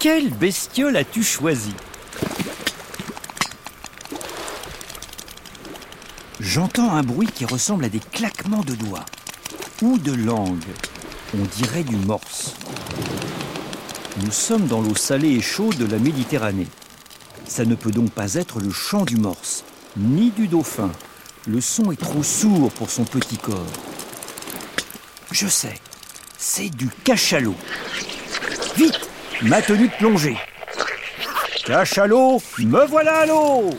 Quelle bestiole as-tu choisi J'entends un bruit qui ressemble à des claquements de doigts ou de langue. On dirait du morse. Nous sommes dans l'eau salée et chaude de la Méditerranée. Ça ne peut donc pas être le chant du morse, ni du dauphin. Le son est trop sourd pour son petit corps. Je sais, c'est du cachalot. Vite, ma tenue de plongée. Me voilà à l'eau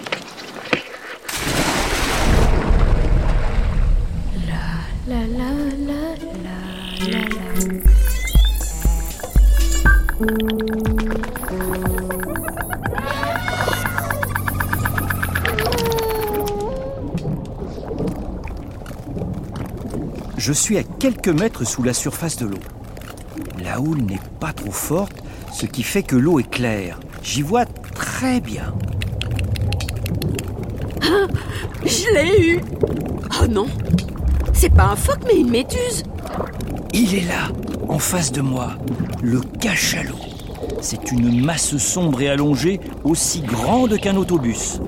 la la la la. Je suis à quelques mètres sous la surface de l'eau. La houle n'est pas trop forte, ce qui fait que l'eau est claire. J'y vois très bien. Je l'ai eu Oh non C'est pas un phoque mais une méduse Il est là, en face de moi, le cachalot. C'est une masse sombre et allongée, aussi grande qu'un autobus.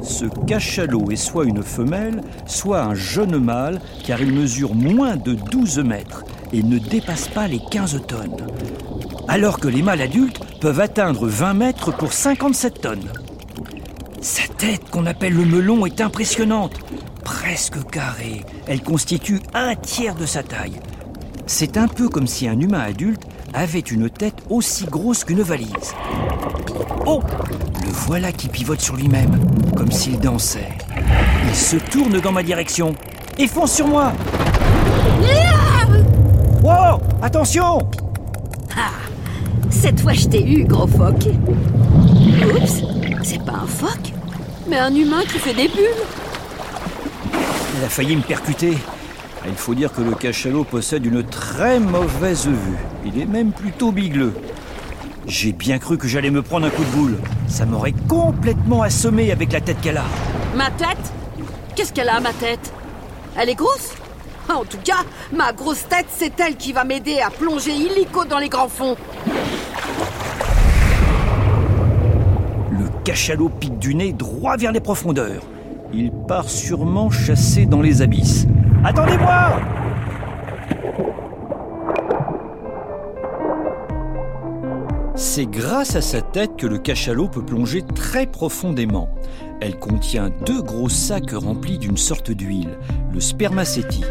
Ce cachalot est soit une femelle, soit un jeune mâle, car il mesure moins de 12 mètres et ne dépasse pas les 15 tonnes. Alors que les mâles adultes peuvent atteindre 20 mètres pour 57 tonnes. Sa tête, qu'on appelle le melon, est impressionnante. Presque carrée, elle constitue un tiers de sa taille. C'est un peu comme si un humain adulte avait une tête aussi grosse qu'une valise. Oh Le voilà qui pivote sur lui-même, comme s'il dansait. Il se tourne dans ma direction et fonce sur moi. Wow Attention Cette fois je t'ai eu, gros phoque Oups C'est pas un phoque, mais un humain qui fait des bulles Il a failli me percuter. Il faut dire que le cachalot possède une très mauvaise vue. Il est même plutôt bigleux. J'ai bien cru que j'allais me prendre un coup de boule. Ça m'aurait complètement assommé avec la tête qu'elle a. Ma tête? Qu'est-ce qu'elle a, ma tête? Elle est grosse? En tout cas, ma grosse tête, c'est elle qui va m'aider à plonger illico dans les grands fonds. Cachalot pique du nez droit vers les profondeurs. Il part sûrement chasser dans les abysses. Attendez-moi C'est grâce à sa tête que le cachalot peut plonger très profondément. Elle contient deux gros sacs remplis d'une sorte d'huile, le spermacétie.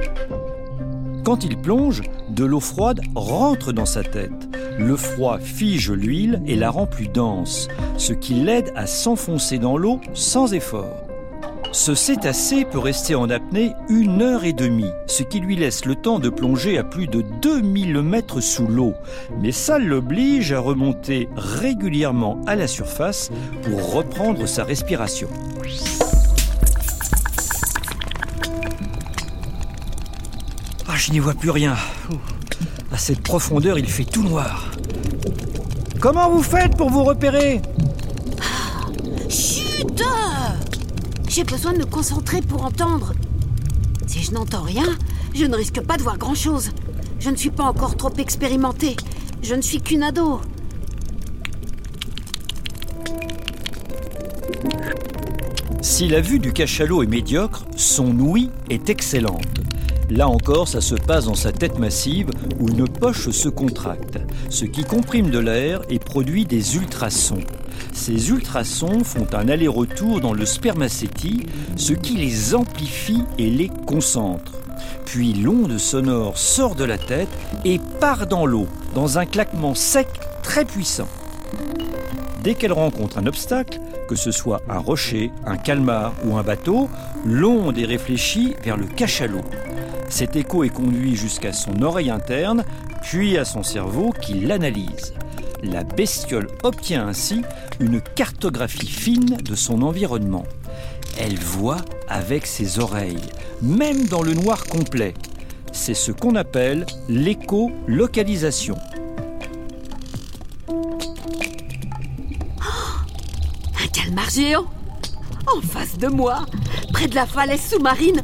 Quand il plonge, de l'eau froide rentre dans sa tête. Le froid fige l'huile et la rend plus dense, ce qui l'aide à s'enfoncer dans l'eau sans effort. Ce cétacé peut rester en apnée une heure et demie, ce qui lui laisse le temps de plonger à plus de 2000 mètres sous l'eau. Mais ça l'oblige à remonter régulièrement à la surface pour reprendre sa respiration. Ah, je n'y vois plus rien. À cette profondeur, il fait tout noir. Comment vous faites pour vous repérer? Chut J'ai besoin de me concentrer pour entendre. Si je n'entends rien, je ne risque pas de voir grand-chose. Je ne suis pas encore trop expérimentée. Je ne suis qu'une ado. Si la vue du cachalot est médiocre, son ouïe est excellente. Là encore, ça se passe dans sa tête massive où une poche se contracte, ce qui comprime de l'air et produit des ultrasons. Ces ultrasons font un aller-retour dans le spermacétie, ce qui les amplifie et les concentre. Puis l'onde sonore sort de la tête et part dans l'eau, dans un claquement sec très puissant. Dès qu'elle rencontre un obstacle, que ce soit un rocher, un calmar ou un bateau, l'onde est réfléchie vers le cachalot. Cet écho est conduit jusqu'à son oreille interne, puis à son cerveau qui l'analyse. La bestiole obtient ainsi une cartographie fine de son environnement. Elle voit avec ses oreilles, même dans le noir complet. C'est ce qu'on appelle l'écolocalisation. Un calmar géant En face de moi, près de la falaise sous-marine,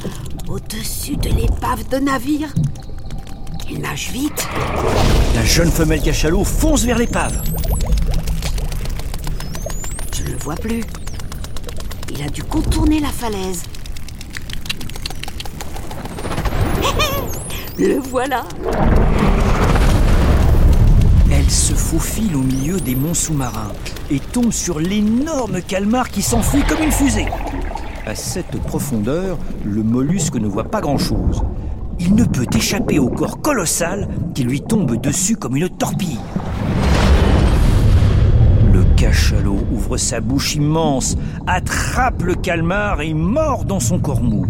au-dessus de l'épave de navire. Il nage vite. La jeune femelle cachalot fonce vers l'épave. voit plus. Il a dû contourner la falaise. Le voilà Elle se faufile au milieu des monts sous-marins et tombe sur l'énorme calmar qui s'enfuit comme une fusée. À cette profondeur, le mollusque ne voit pas grand-chose. Il ne peut échapper au corps colossal qui lui tombe dessus comme une torpille. Le cachalot ouvre sa bouche immense, attrape le calmar et mord dans son corps mou.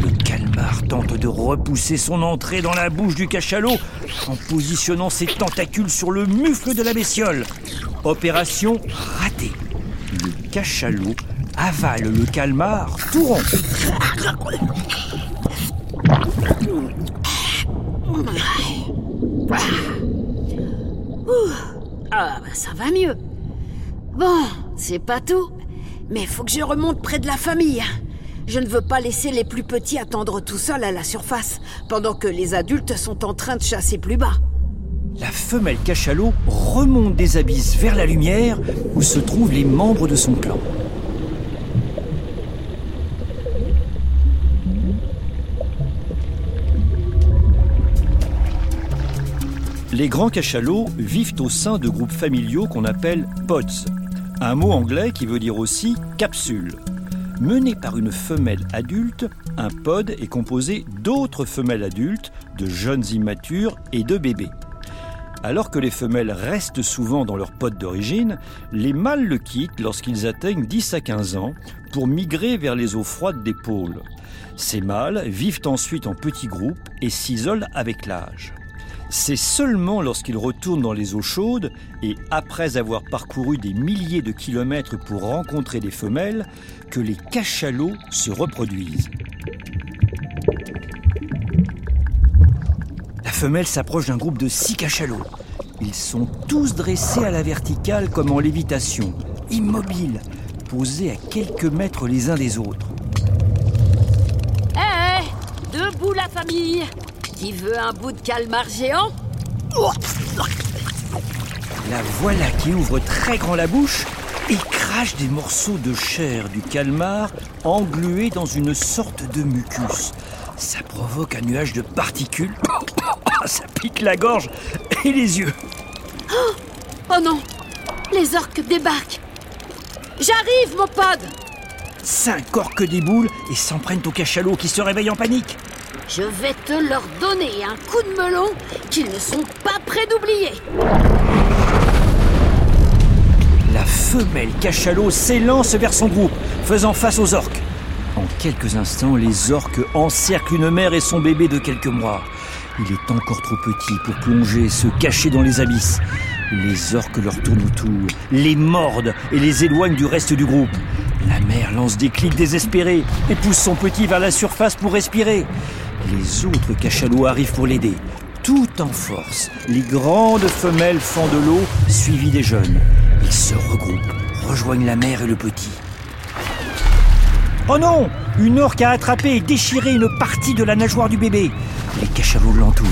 Le calmar tente de repousser son entrée dans la bouche du cachalot en positionnant ses tentacules sur le mufle de la bestiole. Opération ratée. Le cachalot avale le calmar tout rond. Ah, bah ça va mieux. Bon, c'est pas tout, mais faut que je remonte près de la famille. Je ne veux pas laisser les plus petits attendre tout seuls à la surface, pendant que les adultes sont en train de chasser plus bas. La femelle cachalot remonte des abysses vers la lumière où se trouvent les membres de son clan. Les grands cachalots vivent au sein de groupes familiaux qu'on appelle pods, un mot anglais qui veut dire aussi capsule. Mené par une femelle adulte, un pod est composé d'autres femelles adultes, de jeunes immatures et de bébés. Alors que les femelles restent souvent dans leur pod d'origine, les mâles le quittent lorsqu'ils atteignent 10 à 15 ans pour migrer vers les eaux froides des pôles. Ces mâles vivent ensuite en petits groupes et s'isolent avec l'âge. C'est seulement lorsqu'ils retournent dans les eaux chaudes et après avoir parcouru des milliers de kilomètres pour rencontrer des femelles que les cachalots se reproduisent. La femelle s'approche d'un groupe de six cachalots. Ils sont tous dressés à la verticale comme en lévitation, immobiles, posés à quelques mètres les uns des autres. Hé, debout la famille Qui veut un bout de calmar géant La voilà qui ouvre très grand la bouche et crache des morceaux de chair du calmar englués dans une sorte de mucus. Ça provoque un nuage de particules. Ça pique la gorge et les yeux. Oh non Les orques débarquent J'arrive, mon pod Cinq orques déboulent et s'en prennent au cachalot qui se réveille en panique. Je vais te leur donner un coup de melon qu'ils ne sont pas prêts d'oublier La femelle cachalot s'élance vers son groupe, faisant face aux orques. En quelques instants, les orques encerclent une mère et son bébé de quelques mois. Il est encore trop petit pour plonger, se cacher dans les abysses. Les orques leur tournent autour, les mordent et les éloignent du reste du groupe. La mère lance des clics désespérés et pousse son petit vers la surface pour respirer. Les autres cachalots arrivent pour l'aider. Tout en force, les grandes femelles fendent l'eau, suivies des jeunes. Ils se regroupent, rejoignent la mère et le petit. Oh non Une orque a attrapé et déchiré une partie de la nageoire du bébé. Les cachalots l'entourent.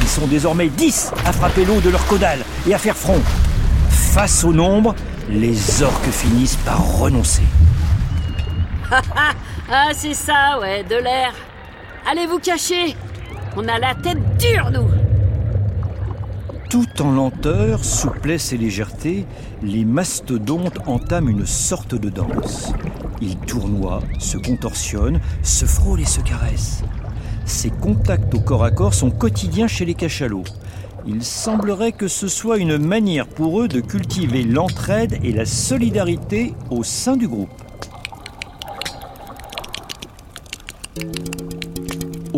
Ils sont désormais dix à frapper l'eau de leur caudale et à faire front. Face au nombre, les orques finissent par renoncer. Ah, c'est ça, ouais, de l'air Allez vous cacher? On a la tête dure, nous Tout en lenteur, souplesse et légèreté, les mastodontes entament une sorte de danse. Ils tournoient, se contorsionnent, se frôlent et se caressent. Ces contacts au corps à corps sont quotidiens chez les cachalots. Il semblerait que ce soit une manière pour eux de cultiver l'entraide et la solidarité au sein du groupe.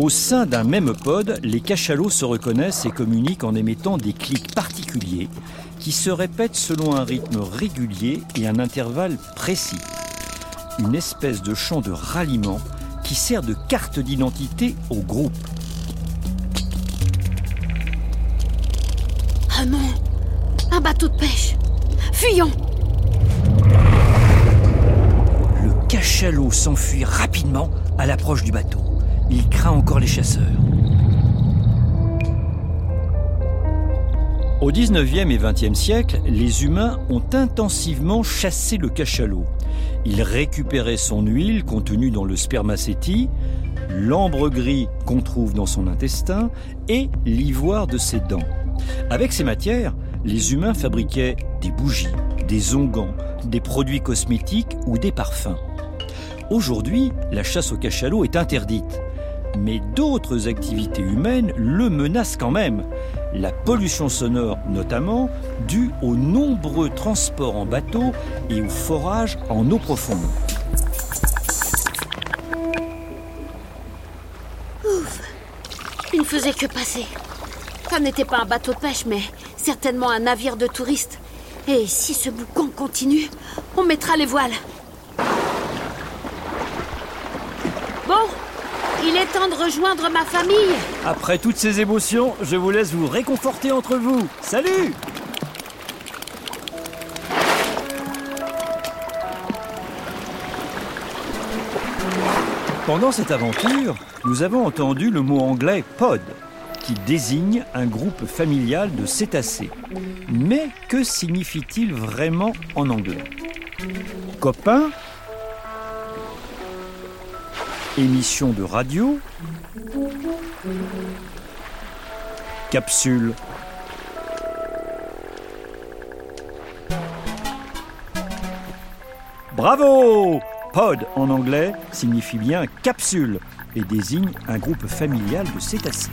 Au sein d'un même pod, les cachalots se reconnaissent et communiquent en émettant des clics particuliers qui se répètent selon un rythme régulier et un intervalle précis. Une espèce de chant de ralliement qui sert de carte d'identité au groupe. Ah non Un bateau de pêche Fuyons Le cachalot s'enfuit rapidement à l'approche du bateau. Il craint encore les chasseurs. Au 19e et 20e siècle, les humains ont intensivement chassé le cachalot. Ils récupéraient son huile contenue dans le spermacétie, l'ambre gris qu'on trouve dans son intestin et l'ivoire de ses dents. Avec ces matières, les humains fabriquaient des bougies, des onguents, des produits cosmétiques ou des parfums. Aujourd'hui, la chasse au cachalot est interdite mais d'autres activités humaines le menacent quand même. La pollution sonore notamment, due aux nombreux transports en bateau et au forage en eau profonde. Ouf Il ne faisait que passer. Ça n'était pas un bateau de pêche, mais certainement un navire de touristes. Et si ce boucan continue, on mettra les voiles. Bon, il est temps de rejoindre ma famille. Après toutes ces émotions, je vous laisse vous réconforter entre vous. Salut Pendant cette aventure, nous avons entendu le mot anglais pod, qui désigne un groupe familial de cétacés. Mais que signifie-t-il vraiment en anglais? Copain émission de radio, capsule. Bravo Pod en anglais signifie bien capsule et désigne un groupe familial de cétacés.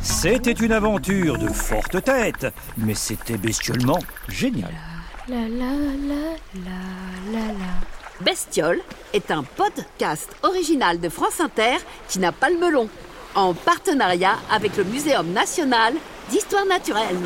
C'était une aventure de forte tête, mais c'était bestiolement génial. La, la, la, Bestiole est un podcast original de France Inter qui n'a pas le melon, en partenariat avec le Muséum national d'histoire naturelle.